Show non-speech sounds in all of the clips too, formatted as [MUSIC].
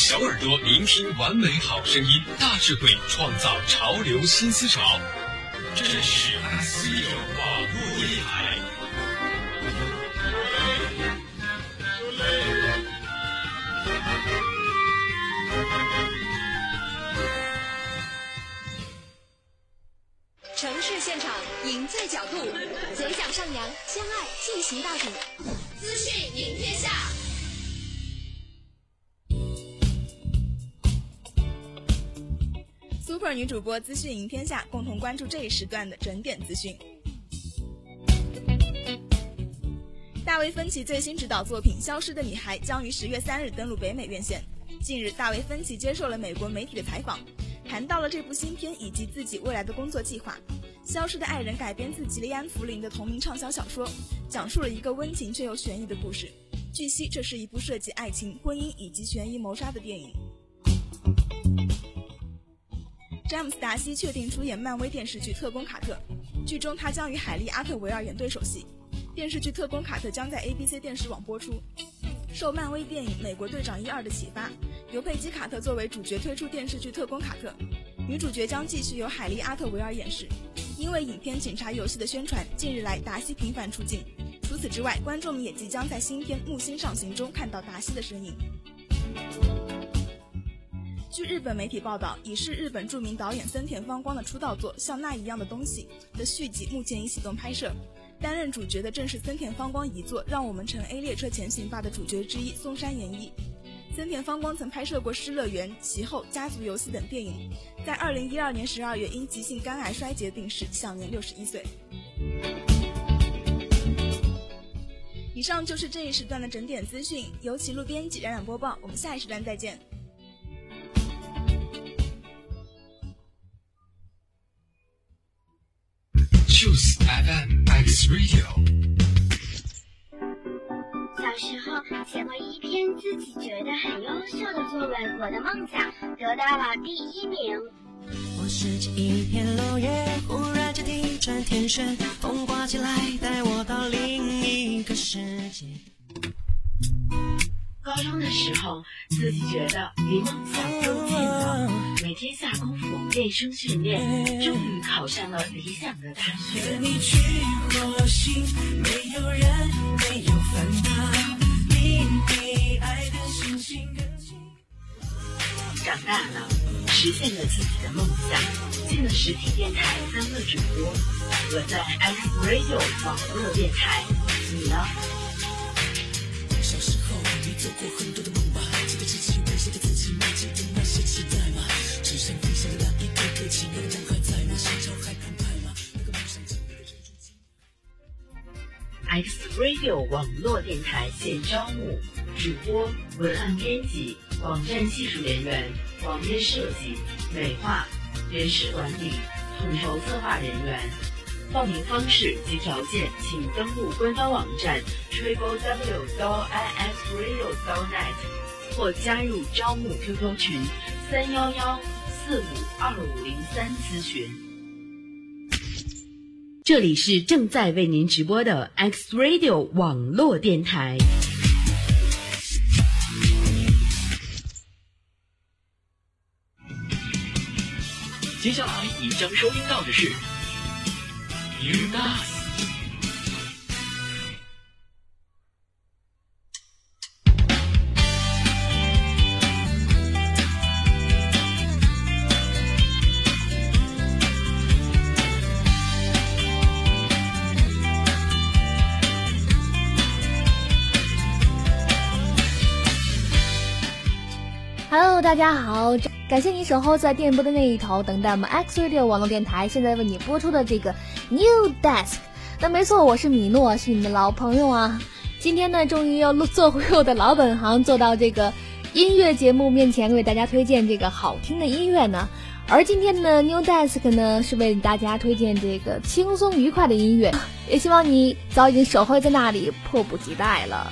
小耳朵聆听完美好声音，大智慧创造潮流新思潮。这是 S Radio 网络电台。城市现场，赢在角度，嘴角上扬，相爱进行到底。资讯赢天下。Super 女主播资讯赢天下，共同关注这一时段的整点资讯。大卫芬奇最新执导作品《消失的女孩》将于十月三日登陆北美院线。近日，大卫芬奇接受了美国媒体的采访，谈到了这部新片以及自己未来的工作计划。《消失的爱人》改编自吉利安·弗林的同名畅销小说，讲述了一个温情却又悬疑的故事。据悉，这是一部涉及爱情、婚姻以及悬疑谋杀的电影。詹姆斯·达西确定出演漫威电视剧《特工卡特》，剧中他将与海莉·阿特维尔演对手戏。电视剧《特工卡特》将在 ABC 电视网播出。受漫威电影《美国队长一二》的启发，由佩姬·卡特作为主角推出电视剧《特工卡特》，女主角将继续由海莉·阿特维尔演饰。因为影片《警察游戏》的宣传，近日来达西频繁出镜。除此之外，观众们也即将在新片《木星上行》中看到达西的身影。据日本媒体报道，已是日本著名导演森田芳光的出道作《像那一样的东西》的续集，目前已启动拍摄。担任主角的正是森田芳光遗作《让我们乘 A 列车前行吧》的主角之一松山研一。森田芳光曾拍摄过《失乐园》《其后》《家族游戏》等电影，在二零一二年十二月因急性肝癌衰竭病逝，享年六十一岁。以上就是这一时段的整点资讯，由齐路编辑冉冉播报，我们下一时段再见。FM X Radio。小时候写过一篇自己觉得很优秀的作文，我的梦想得到了第一名。我拾起一片落叶，忽然间地转天旋，风刮起来，带我到另一个世界。高中的时候，自己觉得离梦想更近了，每天下功夫练声训练，终于考上了理想的大学。你去火星，没有人，没有烦恼，你比爱的星星更近。长大了，实现了自己的梦想，进了实体电台当了主播。我在 X Radio 网络电台，你呢？你做过很多的梦吧？记得自己为谁给自己埋进的那些期待吗？纸上飞翔的那一个个亲爱的人还在吗？心潮还澎湃吗？那个梦想着的人如今。X Radio 网络电台现招募主播、文案编辑、网站技术人员、网页设计、美化、人事管理、统筹策划人员。报名方式及条件，请登录官方网站 triple w i x radio net 或加入招募 QQ 群三幺幺四五二五零三咨询。这里是正在为您直播的 X Radio 网络电台。接下来你将收听到的是 you guys. 大家好，感谢你守候在电波的那一头，等待我们 X Radio 网络电台现在为你播出的这个 New Desk。那没错，我是米诺，是你的老朋友啊。今天呢，终于要做回我的老本行，做到这个音乐节目面前为大家推荐这个好听的音乐呢。而今天的 New Desk 呢，是为大家推荐这个轻松愉快的音乐，也希望你早已经守候在那里，迫不及待了。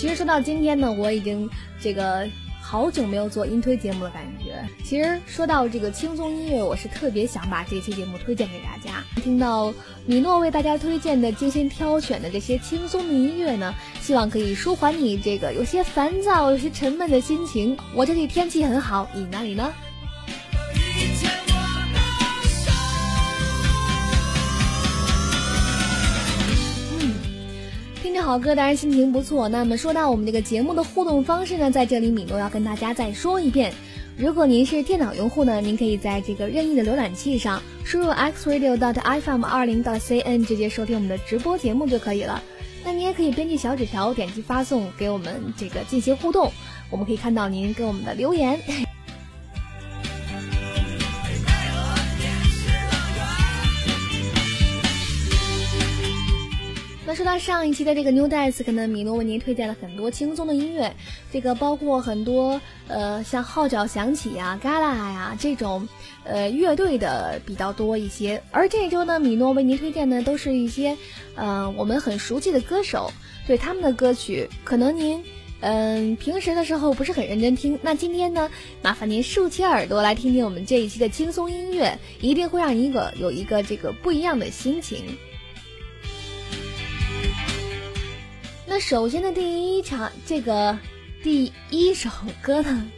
其实说到，今天呢，我已经这个好久没有做音推节目的感觉。其实说到这个轻松音乐，我是特别想把这期节目推荐给大家。听到米诺为大家推荐的精心挑选的这些轻松的音乐呢，希望可以舒缓你这个有些烦躁、有些沉闷的心情。我这里天气很好，你那里呢？好歌，当然心情不错。那么说到我们这个节目的互动方式呢，在这里米诺要跟大家再说一遍。如果您是电脑用户呢，您可以在这个任意的浏览器上输入 xradio.dot.fm 二零 .cn，直接收听我们的直播节目就可以了。那你也可以编辑小纸条，点击发送给我们这个进行互动，我们可以看到您给我们的留言。那说到上一期的这个 New Desk 呢，米诺为您推荐了很多轻松的音乐，这个包括很多呃像号角响起呀、Gala 呀这种呃乐队的比较多一些。而这周呢，米诺为您推荐的都是一些呃我们很熟悉的歌手，对他们的歌曲，可能您嗯平时的时候不是很认真听。那今天呢，麻烦您竖起耳朵来听听我们这一期的轻松音乐，一定会让你一个有一个这个不一样的心情。那首先的第一场，这个第一首歌呢，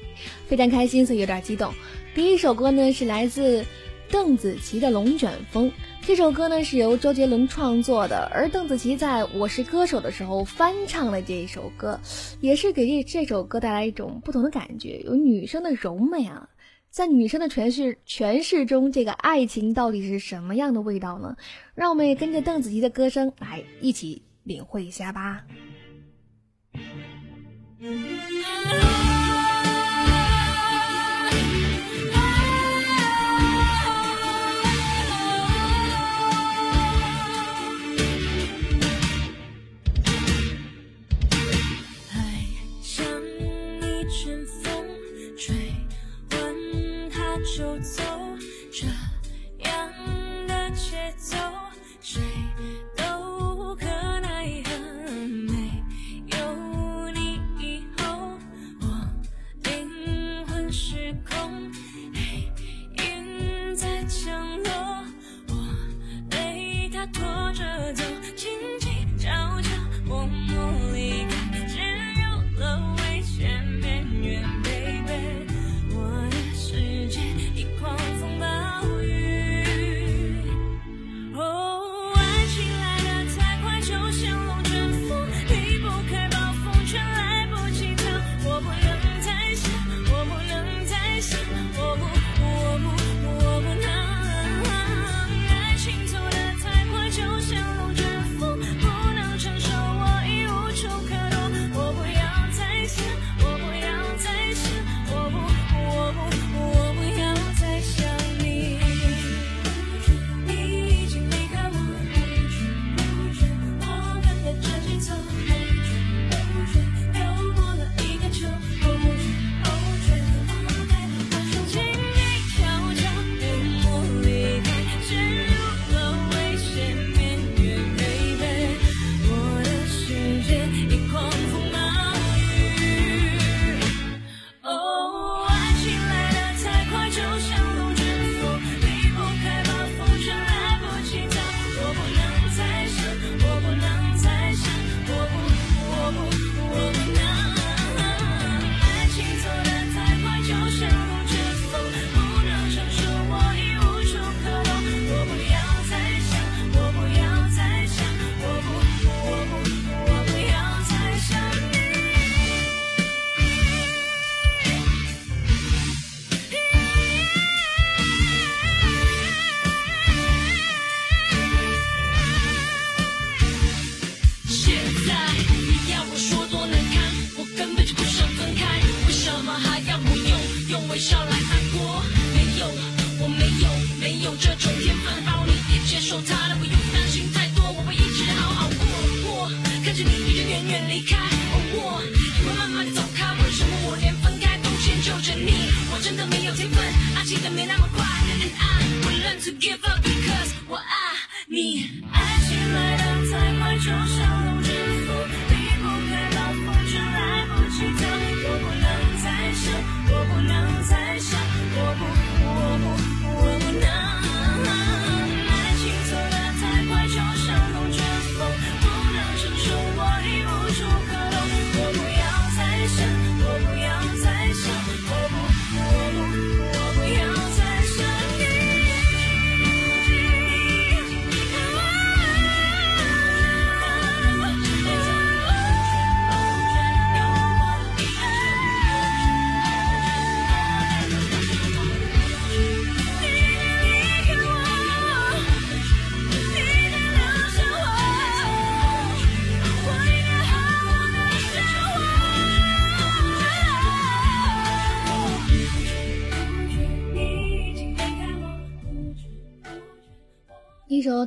非常开心，所以有点激动。第一首歌呢是来自邓紫棋的《龙卷风》，这首歌呢是由周杰伦创作的，而邓紫棋在我是歌手的时候翻唱了这一首歌，也是给这这首歌带来一种不同的感觉，有女生的柔美啊。在女生的诠释诠释中，这个爱情到底是什么样的味道呢？让我们也跟着邓紫棋的歌声来一起。领会一下吧。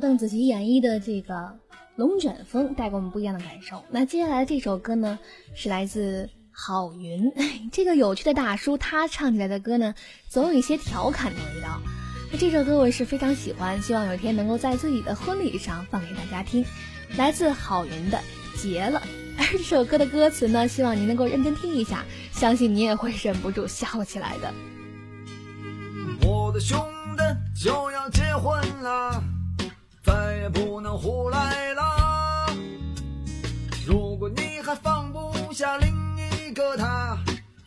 邓紫棋演绎的这个《龙卷风》，带给我们不一样的感受。那接下来这首歌呢，是来自郝云，[LAUGHS] 这个有趣的大叔，他唱起来的歌呢，总有一些调侃的味道。那这首歌我是非常喜欢，希望有一天能够在自己的婚礼上放给大家听。来自郝云的《结了》，而 [LAUGHS] 这首歌的歌词呢，希望您能够认真听一下，相信你也会忍不住笑起来的。我的兄弟就要结婚了，再也不能胡来了。如果你还放不下另一个他，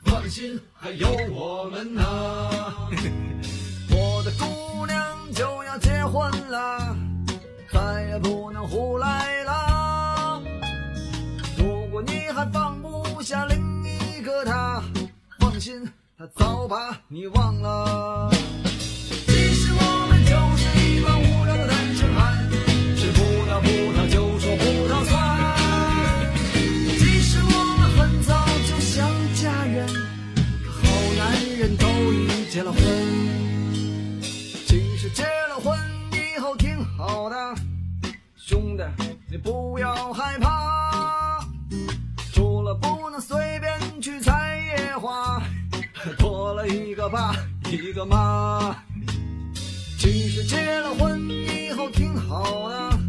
放心，还有我们呢。[LAUGHS] 我的姑娘就要结婚了，再也不能胡来了。如果你还放不下另一个他，放心，他早把你忘了。兄弟你不要害怕，除了不能随便去采野花，[LAUGHS] 多了一个爸一个妈。其实结了婚以后挺好的，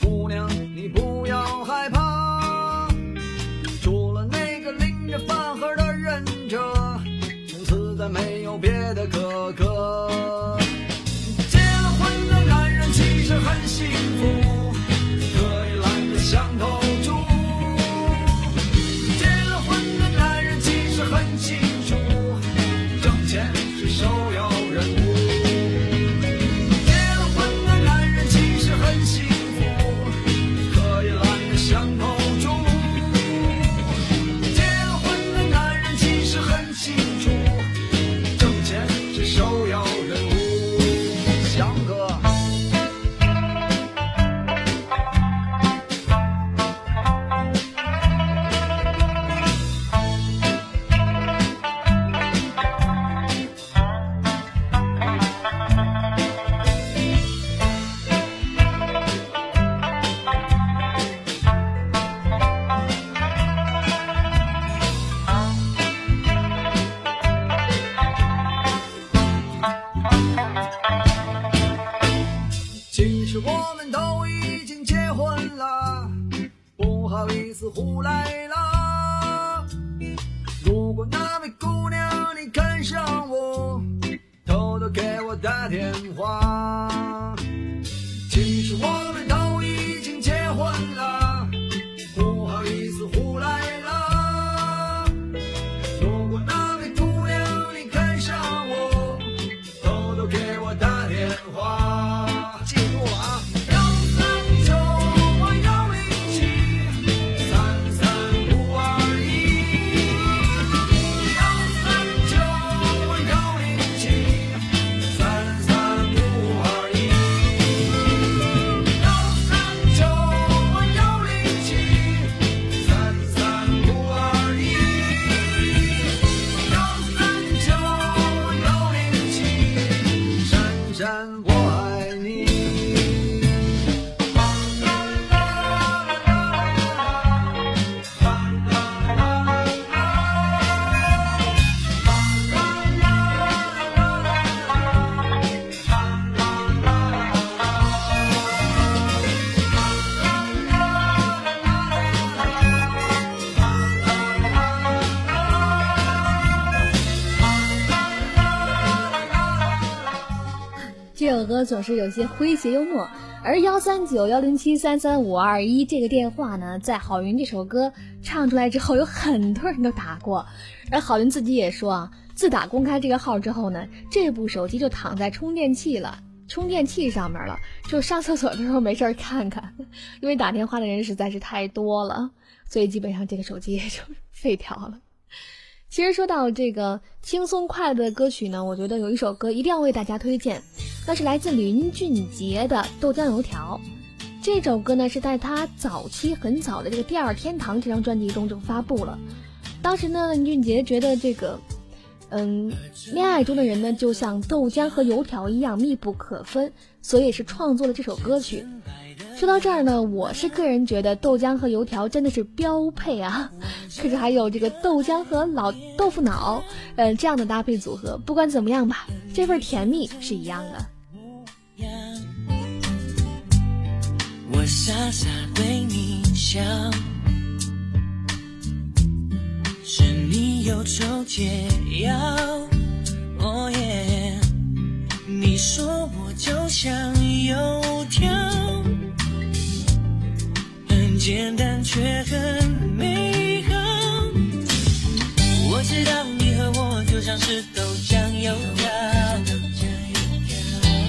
姑娘你不要害怕，除了那个拎着饭盒的忍者，从此再没有别的哥哥。结了婚的男人其实很幸福，电歌总是有些诙谐幽默，而幺三九幺零七三三五二一这个电话呢，在郝云这首歌唱出来之后，有很多人都打过，而郝云自己也说啊，自打公开这个号之后呢，这部手机就躺在充电器了。充电器上面了，就上厕所的时候没事儿看看，[LAUGHS] 因为打电话的人实在是太多了，所以基本上这个手机也就废掉了。其实说到这个轻松快乐的歌曲呢，我觉得有一首歌一定要为大家推荐，那是来自林俊杰的《豆浆油条》。这首歌呢是在他早期很早的这个《第二天堂》这张专辑中就发布了。当时呢，林俊杰觉得这个，嗯，恋爱中的人呢，就像豆浆和油条一样密不可分，所以是创作了这首歌曲。说到这儿呢，我是个人觉得豆浆和油条真的是标配啊，[LAUGHS] 可是还有这个豆浆和老豆腐脑，呃，这样的搭配组合，不管怎么样吧，这份甜蜜是一样的。我傻傻对你笑，是你忧愁解药。哦耶，你说我就像油条，很简单却很美好。我知道你和我就像是豆浆油条。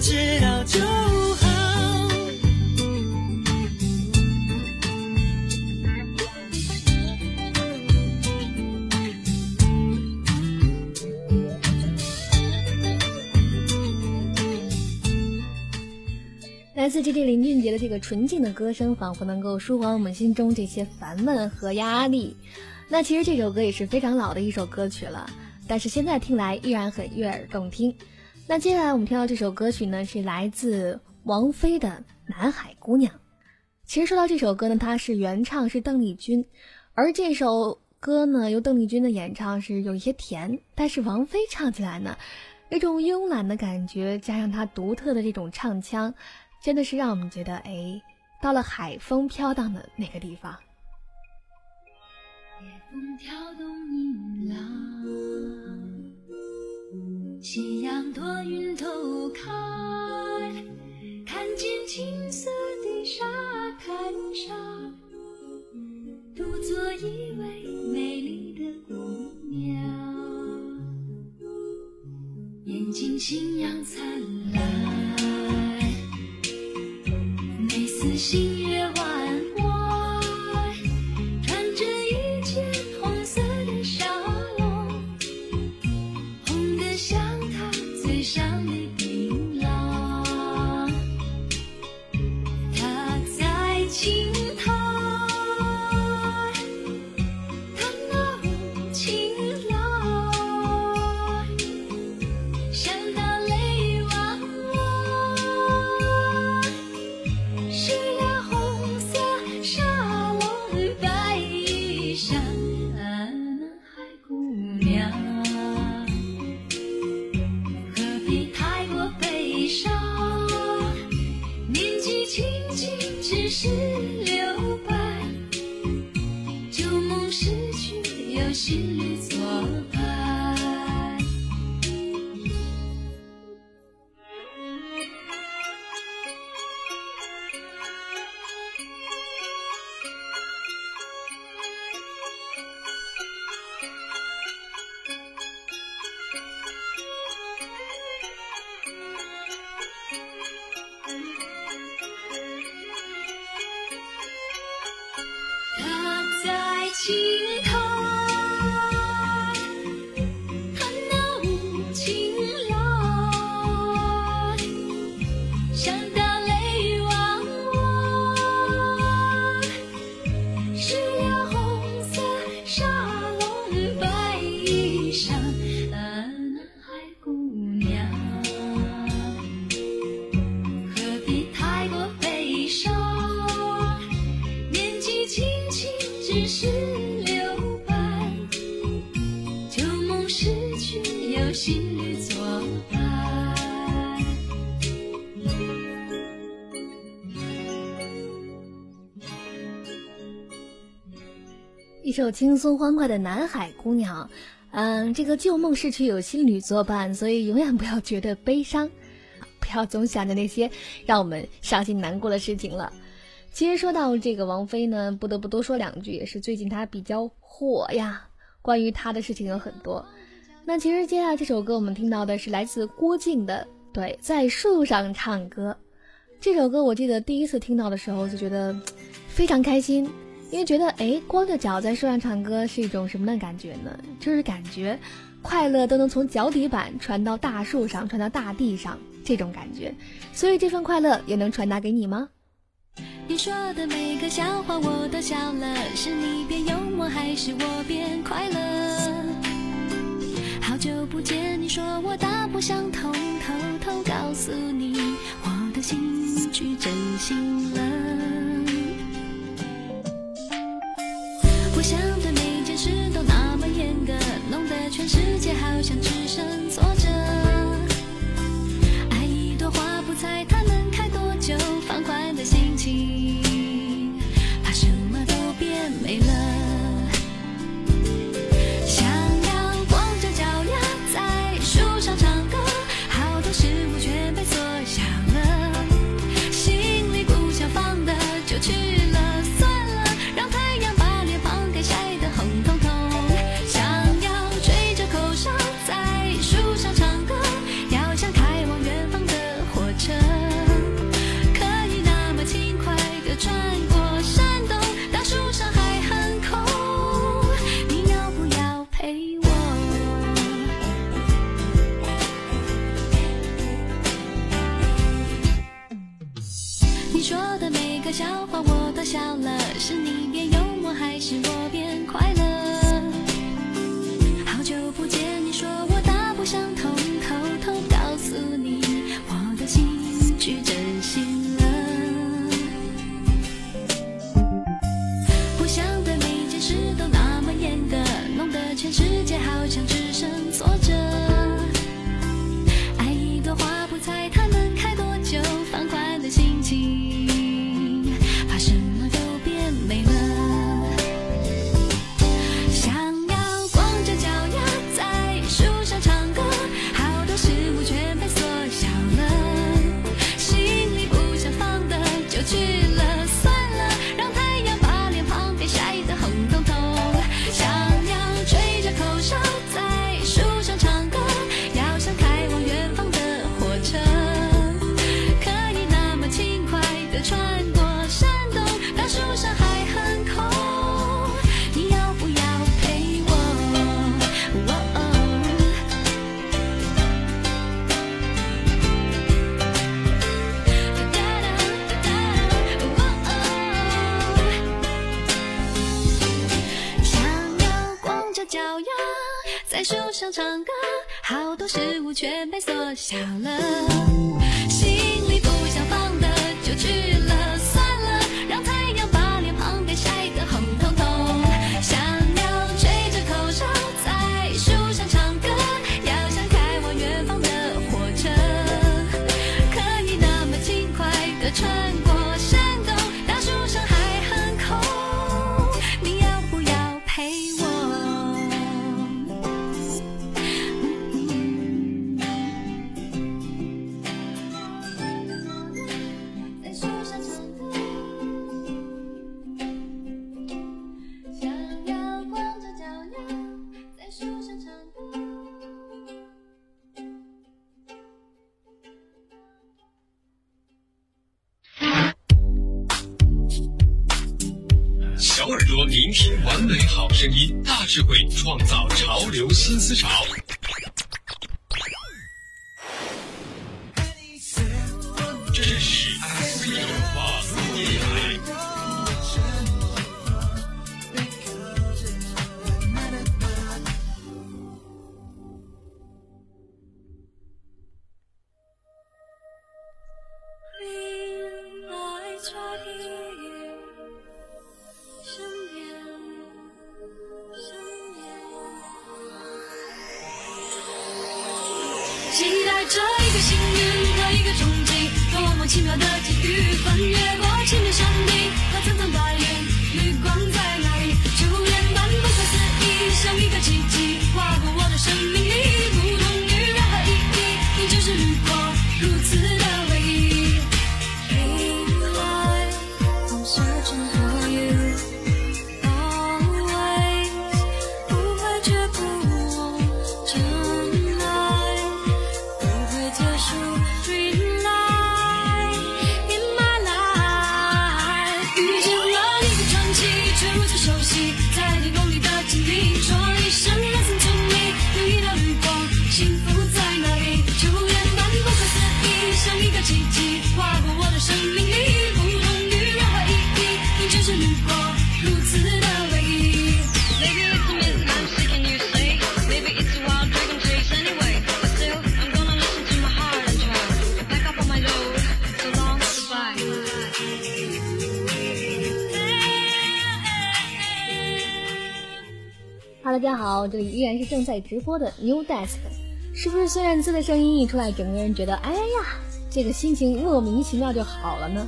知道就好。来自 J J 林俊杰的这个纯净的歌声，仿佛能够舒缓我们心中这些烦闷和压力。那其实这首歌也是非常老的一首歌曲了，但是现在听来依然很悦耳动听。那接下来我们听到这首歌曲呢，是来自王菲的《南海姑娘》。其实说到这首歌呢，它是原唱是邓丽君，而这首歌呢由邓丽君的演唱是有一些甜，但是王菲唱起来呢，有种慵懒的感觉，加上她独特的这种唱腔。真的是让我们觉得，哎，到了海风飘荡的那个地方。夜风挑动银浪，夕阳躲云头看，看见青色的沙滩上，独坐一位美丽的姑娘，眼睛星阳灿烂。每次星月轻松欢快的《南海姑娘》，嗯，这个旧梦逝去有新侣作伴，所以永远不要觉得悲伤，[LAUGHS] 不要总想着那些让我们伤心难过的事情了。其实说到这个王菲呢，不得不多说两句，也是最近她比较火呀。关于她的事情有很多。那其实接下来这首歌我们听到的是来自郭靖的《对在树上唱歌》。这首歌我记得第一次听到的时候就觉得非常开心，因为觉得哎，光着脚在树上唱歌是一种什么的感觉呢？就是感觉快乐都能从脚底板传到大树上，传到大地上这种感觉。所以这份快乐也能传达给你吗？你说的每个笑话我都笑了，是你变幽默还是我变快乐？好久不见，你说我大不相同，偷偷告诉你，我的心去真心了。世界好像智慧创造潮流新思潮。大家好，这里依然是正在直播的 New Desk。是不是孙燕姿的声音一出来，整个人觉得哎呀，这个心情莫名其妙就好了呢？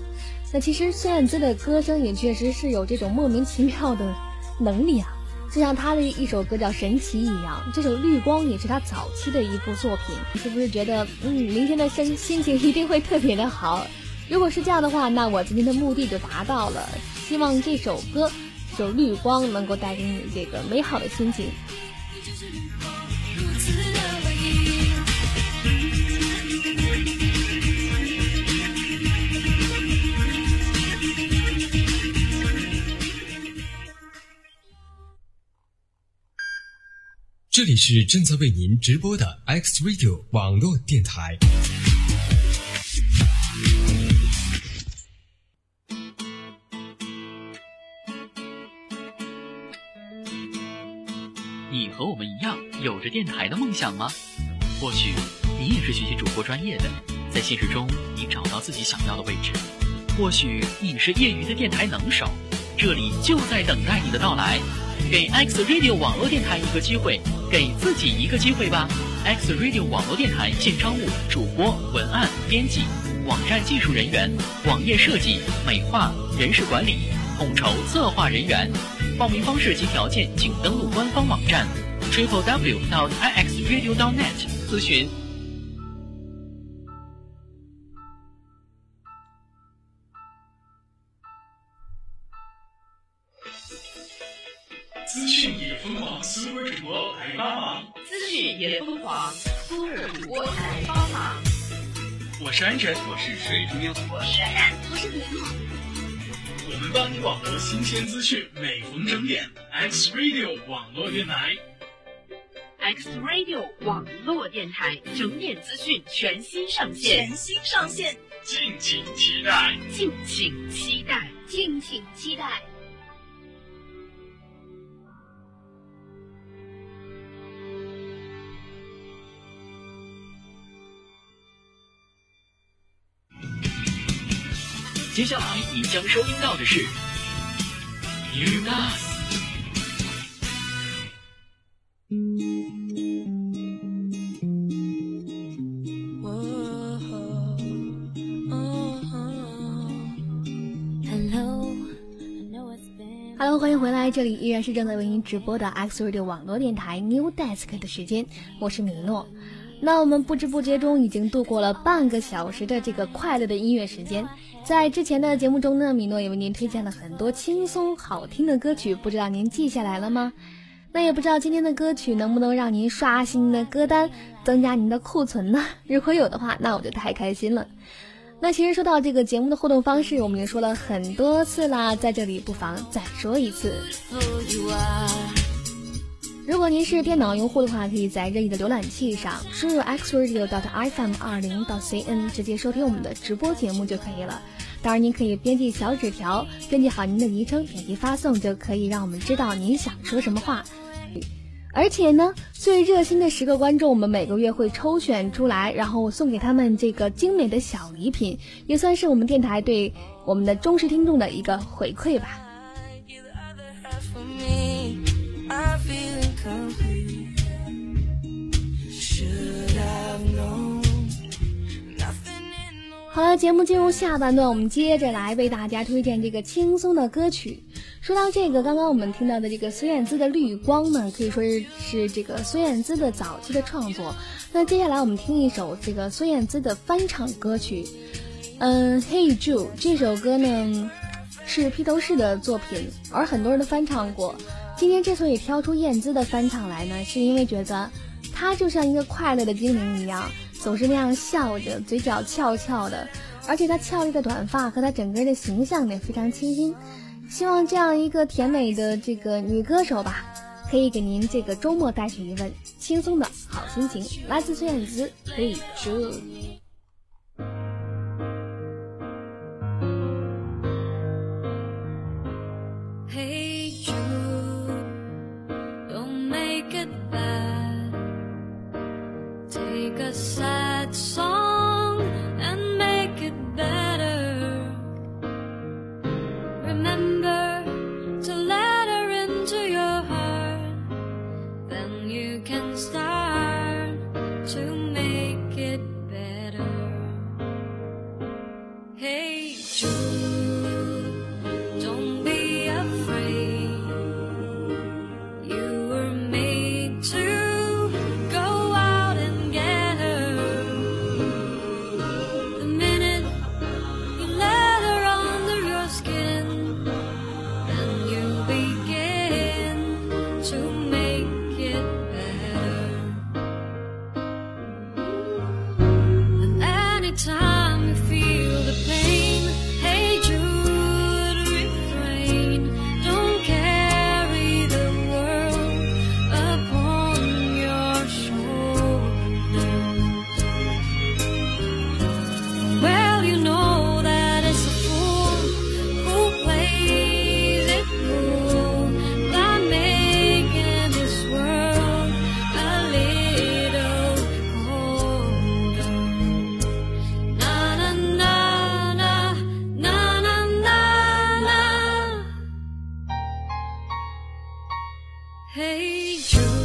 那其实孙燕姿的歌声也确实是有这种莫名其妙的能力啊，就像她的一首歌叫《神奇》一样，这首《绿光》也是她早期的一部作品。是不是觉得嗯，明天的声心情一定会特别的好？如果是这样的话，那我今天的目的就达到了。希望这首歌。就绿光能够带给你这个美好的心情。这里是正在为您直播的 X Radio 网络电台。你和我们一样有着电台的梦想吗？或许你也是学习主播专业的，在现实中你找到自己想要的位置；或许你是业余的电台能手，这里就在等待你的到来。给 X Radio 网络电台一个机会，给自己一个机会吧！X Radio 网络电台现招募主播、文案、编辑、网站技术人员、网页设计、美化、人事管理、统筹策划人员。报名方式及条件，请登录官方网站 triple w dot i x radio dot net 咨询。资讯也疯狂，苏尔主播来帮忙。资讯也疯狂，苏尔主播来帮忙。我是安晨，我是水珠妞，鲜资讯，每逢整点，X Radio 网络电台。X Radio 网络电台整点资讯全新上线，全新上线，敬请期待，敬请期待，敬请期待。接下来你将收听到的是 You Dance。Hello，欢迎回来，这里依然是正在为您直播的 X Radio 网络电台 New Desk 的时间，我是米诺。那我们不知不觉中已经度过了半个小时的这个快乐的音乐时间。在之前的节目中呢，米诺也为您推荐了很多轻松好听的歌曲，不知道您记下来了吗？那也不知道今天的歌曲能不能让您刷新的歌单，增加您的库存呢？[LAUGHS] 如果有的话，那我就太开心了。那其实说到这个节目的互动方式，我们也说了很多次啦，在这里不妨再说一次。如果您是电脑用户的话，可以在任意的浏览器上输入 xradio.fm 二零到 cn，直接收听我们的直播节目就可以了。当然，您可以编辑小纸条，编辑好您的昵称，点击发送，就可以让我们知道您想说什么话。而且呢，最热心的十个观众，我们每个月会抽选出来，然后送给他们这个精美的小礼品，也算是我们电台对我们的忠实听众的一个回馈吧。好了，节目进入下半段，我们接着来为大家推荐这个轻松的歌曲。说到这个，刚刚我们听到的这个孙燕姿的《绿光》呢，可以说是是这个孙燕姿的早期的创作。那接下来我们听一首这个孙燕姿的翻唱歌曲，嗯，《Hey Jude》这首歌呢是披头士的作品，而很多人都翻唱过。今天之所以挑出燕姿的翻唱来呢，是因为觉得她就像一个快乐的精灵一样。总是那样笑着，嘴角翘翘的，而且她俏丽的短发和她整个人的形象也非常清新。希望这样一个甜美的这个女歌手吧，可以给您这个周末带去一份轻松的好心情。来自孙燕姿，可以 Hey, you.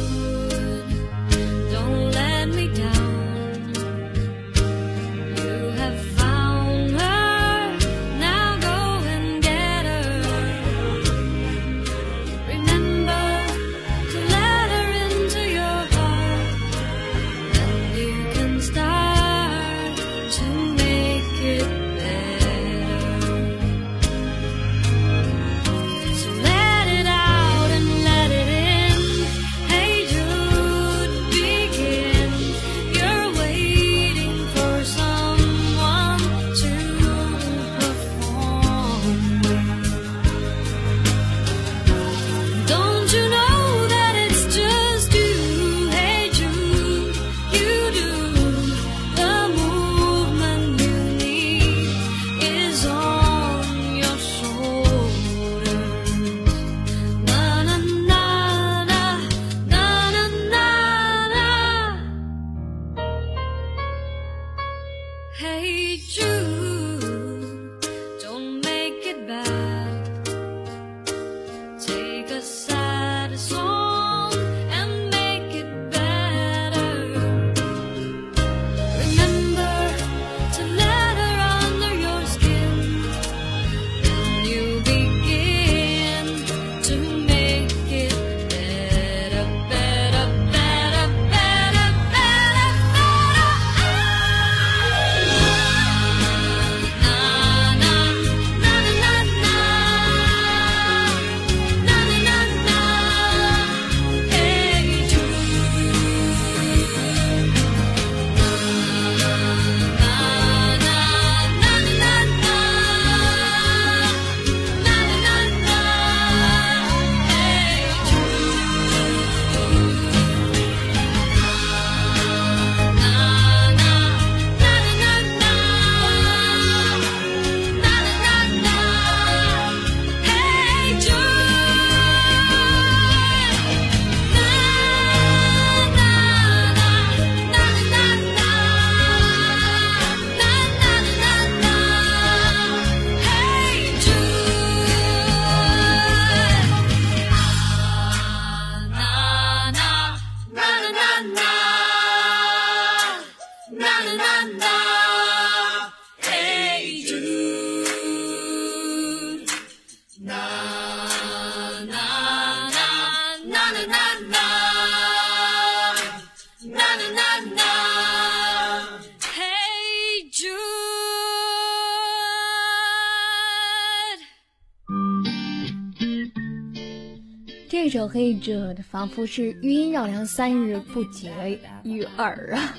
这《》仿佛是余音绕梁三日不绝于耳啊！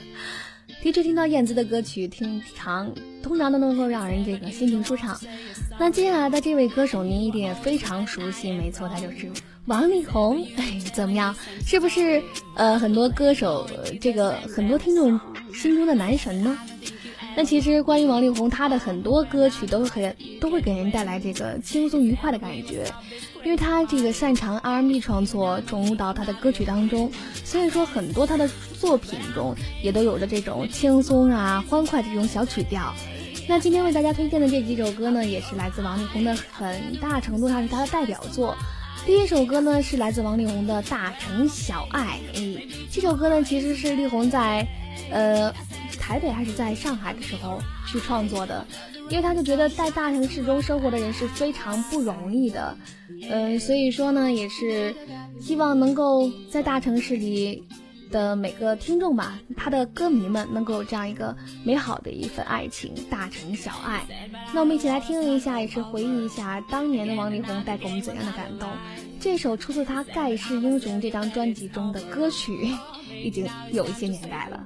的确，听到燕姿的歌曲，听常通常都能够让人这个心情舒畅。那接下来的这位歌手，您一定也非常熟悉，没错，他就是王力宏。哎，怎么样？是不是呃很多歌手这个很多听众心中的男神呢？那其实关于王力宏，他的很多歌曲都很都会给人带来这个轻松愉快的感觉，因为他这个擅长 R&B 创作，融入到他的歌曲当中，所以说很多他的作品中也都有着这种轻松啊、欢快这种小曲调。那今天为大家推荐的这几首歌呢，也是来自王力宏的，很大程度上是他的代表作。第一首歌呢是来自王力宏的《大城小爱》，这首歌呢其实是力宏在，呃。台北还是在上海的时候去创作的，因为他就觉得在大城市中生活的人是非常不容易的，嗯，所以说呢，也是希望能够在大城市里的每个听众吧，他的歌迷们能够有这样一个美好的一份爱情，大城小爱。那我们一起来听一下，也是回忆一下当年的王力宏带给我们怎样的感动。这首出自他《盖世英雄》这张专辑中的歌曲，已经有一些年代了。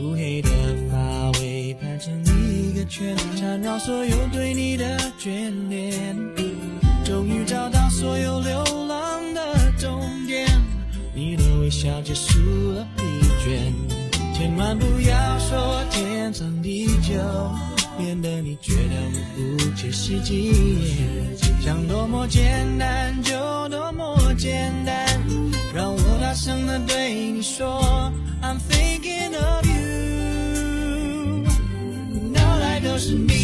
乌黑的发尾盘成一个圈，缠绕所有对你的眷恋。终于找到所有流浪的终点，你的微笑结束了疲倦。千万不要说天长地久，免得你觉得我不切实际。想多么简单就多么简单，让我大声的对你说，I'm thinking of you 脑袋。都是你，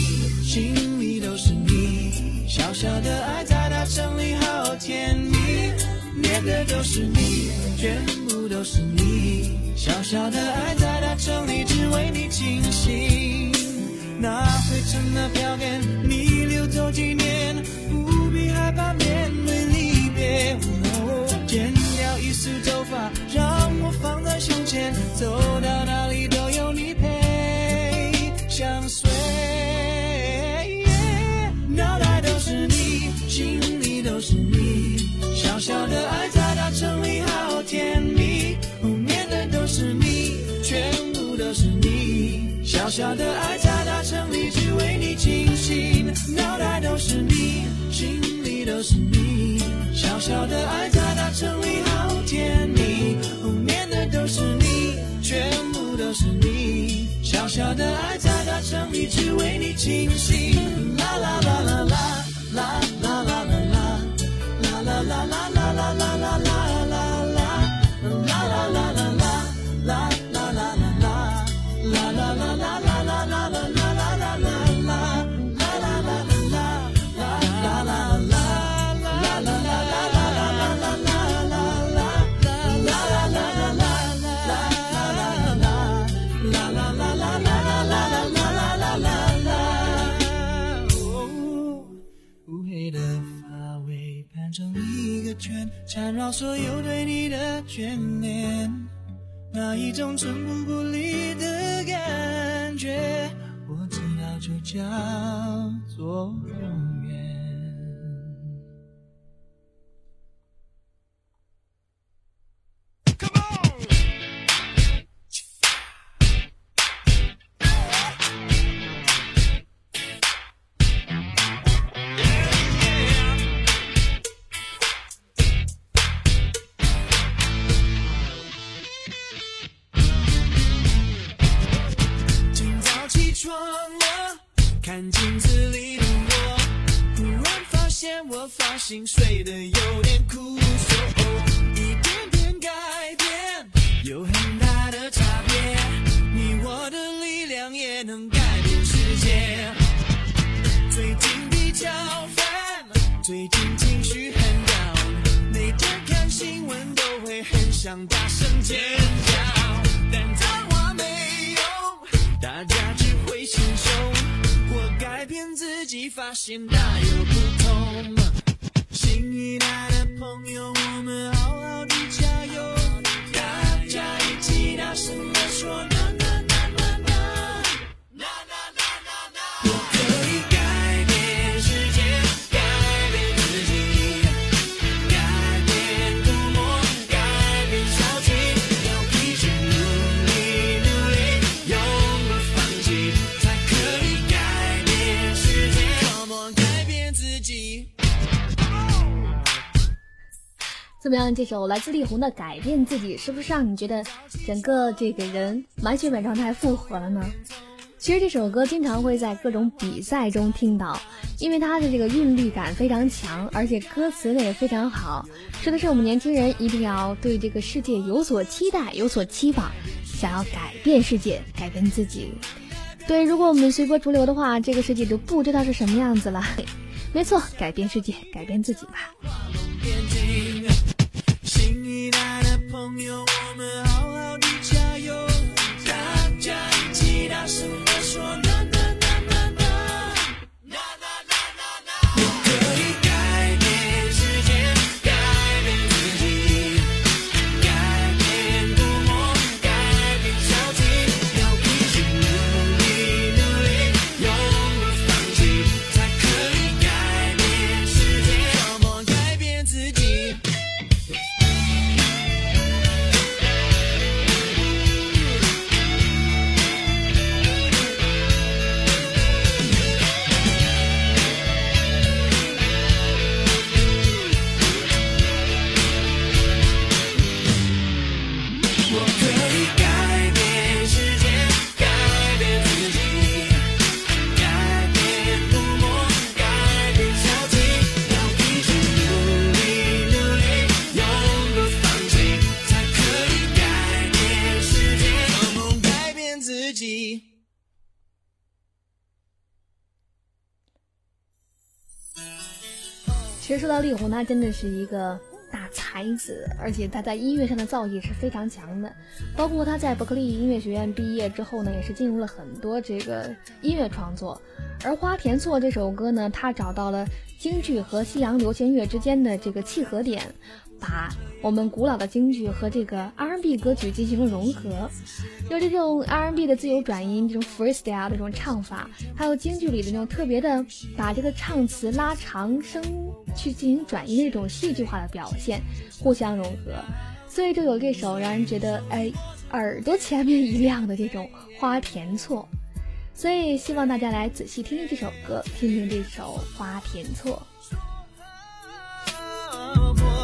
心里都是你，小小的爱在大城里好甜蜜，念的都是你，全部都是你，小小的爱在大城里只为你倾心。那灰尘的票根，你留走纪念，不必害怕面对走到哪里都有你陪，相随。脑袋都是你心里都是你，小小的爱在大城里好甜蜜，念的都是你，全部都是你，小小的爱在大城里只为你倾心，脑袋都是你，心里都是你，小小的爱在大城里小小的爱在大城里只为你倾心，啦啦啦啦啦。啦啦啦啦啦，啦啦啦啦啦啦啦缠绕所有对你的眷恋，那一种寸步不离的感觉，我知道就叫做永心碎的有点枯瘦，一点点改变有很大的差别，你我的力量也能改变世界。最近比较烦，最近情绪很 down，每天看新闻都会很想大声尖叫，但脏话没用，大家只会心凶。我改变自己，发现大有不同。新一代的朋友，我们好好的加油，大家一起大声地说怎么样？这首来自力宏的《改变自己》，是不是让你觉得整个这个人满血满状态复活了呢？其实这首歌经常会在各种比赛中听到，因为它的这个韵律感非常强，而且歌词呢也非常好，说的是我们年轻人一定要对这个世界有所期待、有所期望，想要改变世界、改变自己。对，如果我们随波逐流的话，这个世界就不知道是什么样子了。[LAUGHS] 没错，改变世界，改变自己吧。新一代的朋友，我们好好的加油，大家一起大声地说力宏，他真的是一个大才子，而且他在音乐上的造诣是非常强的。包括他在伯克利音乐学院毕业之后呢，也是进入了很多这个音乐创作。而《花田错》这首歌呢，他找到了京剧和西洋流行乐之间的这个契合点，把我们古老的京剧和这个 R&B 歌曲进行了融合，有这种 R&B 的自由转音，这种 freestyle 的这种唱法，还有京剧里的那种特别的把这个唱词拉长声去进行转音的这种戏剧化的表现，互相融合，所以就有这首让人觉得哎耳朵前面一亮的这种花田错。所以希望大家来仔细听听这首歌，听听这首《花田错》。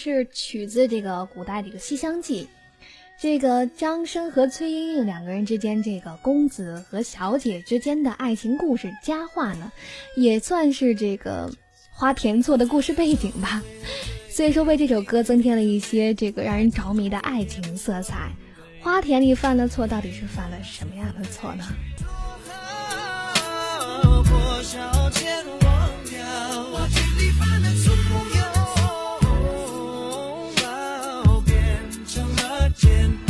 是取自这个古代这个《西厢记》，这个张生和崔莺莺两个人之间，这个公子和小姐之间的爱情故事佳话呢，也算是这个花田错的故事背景吧。所以说，为这首歌增添了一些这个让人着迷的爱情色彩。花田里犯了错，到底是犯了什么样的错呢？了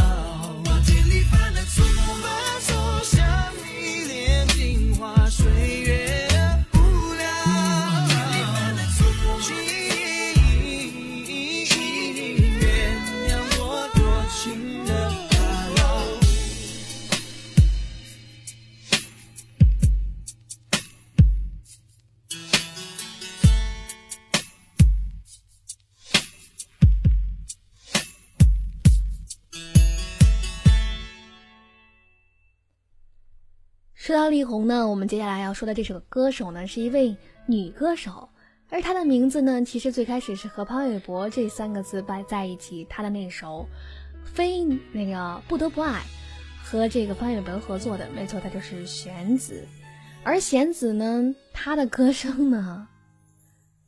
说到力宏呢，我们接下来要说的这首歌手呢，是一位女歌手，而她的名字呢，其实最开始是和潘玮柏这三个字摆在一起，她的那首《非那个不得不爱》和这个潘玮柏合作的，没错，她就是弦子。而弦子呢，她的歌声呢，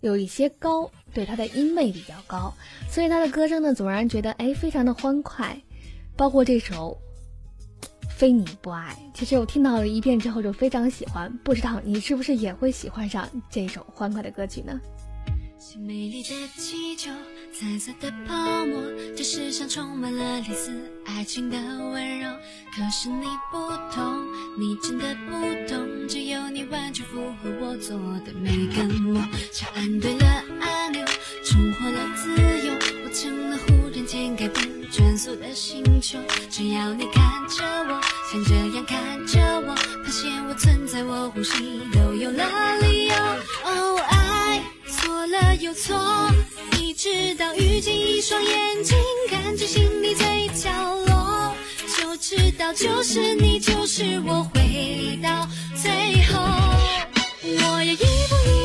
有一些高，对她的音位比较高，所以她的歌声呢，总让人觉得哎，非常的欢快，包括这首。非你不爱，其实我听到了一遍之后就非常喜欢，不知道你是不是也会喜欢上这首欢快的歌曲呢？美丽的气球，彩色的泡沫，这世上充满了类似爱情的温柔。可是你不同，你真的不懂，只有你完全符合我做的每个梦。像按对了按钮，重获了自由，我成了改变。转速的星球，只要你看着我，像这样看着我，发现我存在，我呼吸都有了理由。哦，爱错了又错，你知道遇见一双眼睛，看着心里最角落，就知道就是你，就是我，回到最后，我要一步一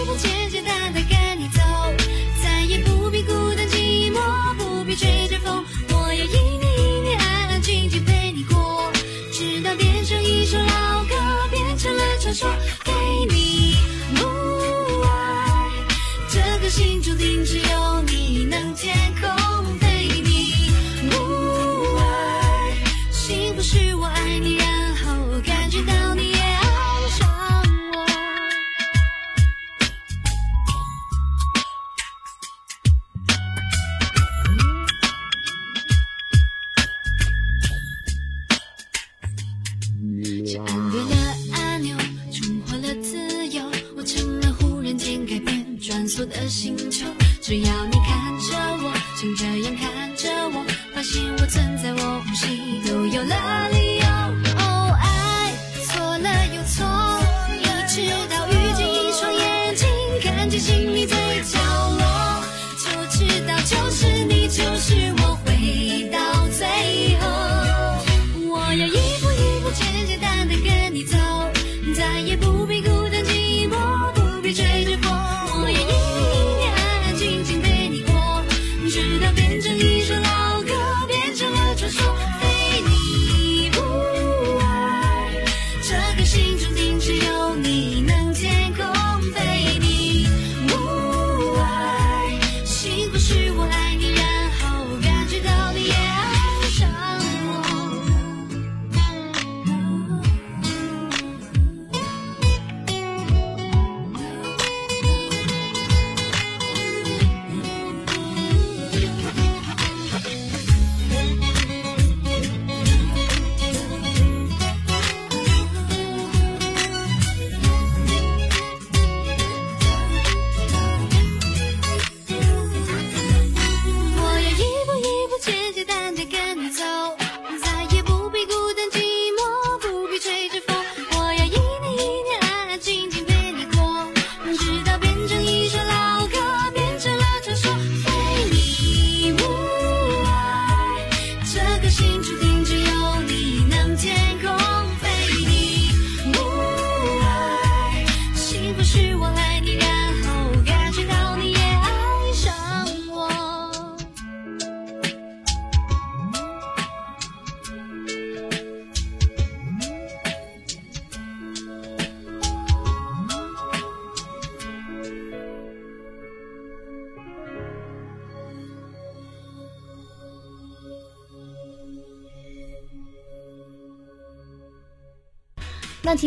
说星球。只要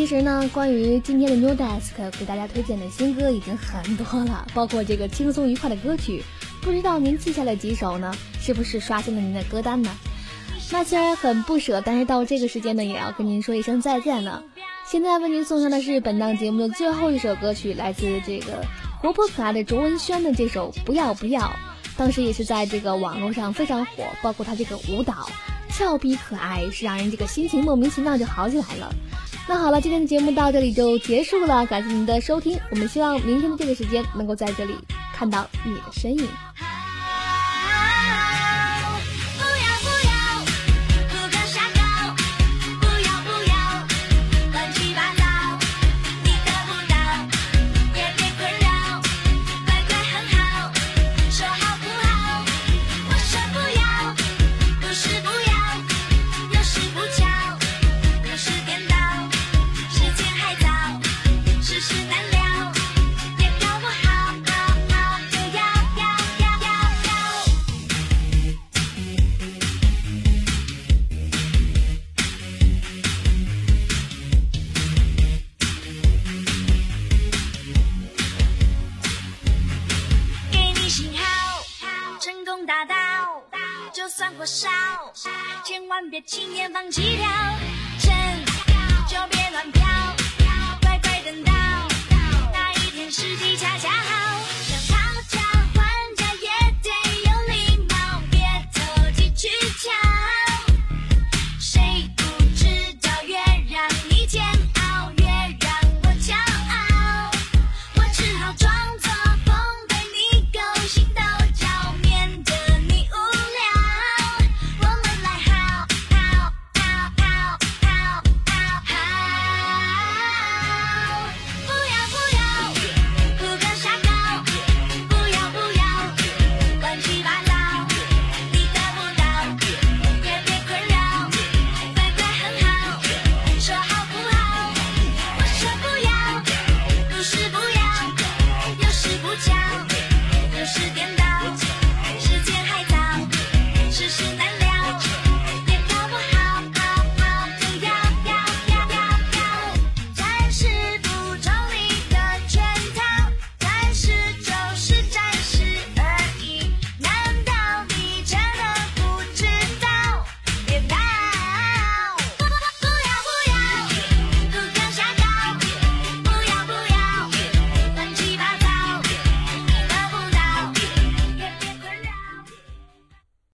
其实呢，关于今天的 New Desk 给大家推荐的新歌已经很多了，包括这个轻松愉快的歌曲，不知道您记下了几首呢？是不是刷新了您的歌单呢？那虽然很不舍，但是到这个时间呢，也要跟您说一声再见了。现在为您送上的是本档节目的最后一首歌曲，来自这个活泼可爱的卓文萱的这首《不要不要》，当时也是在这个网络上非常火，包括她这个舞蹈俏皮可爱，是让人这个心情莫名其妙就好起来了。那好了，今天的节目到这里就结束了，感谢您的收听，我们希望明天的这个时间能够在这里看到你的身影。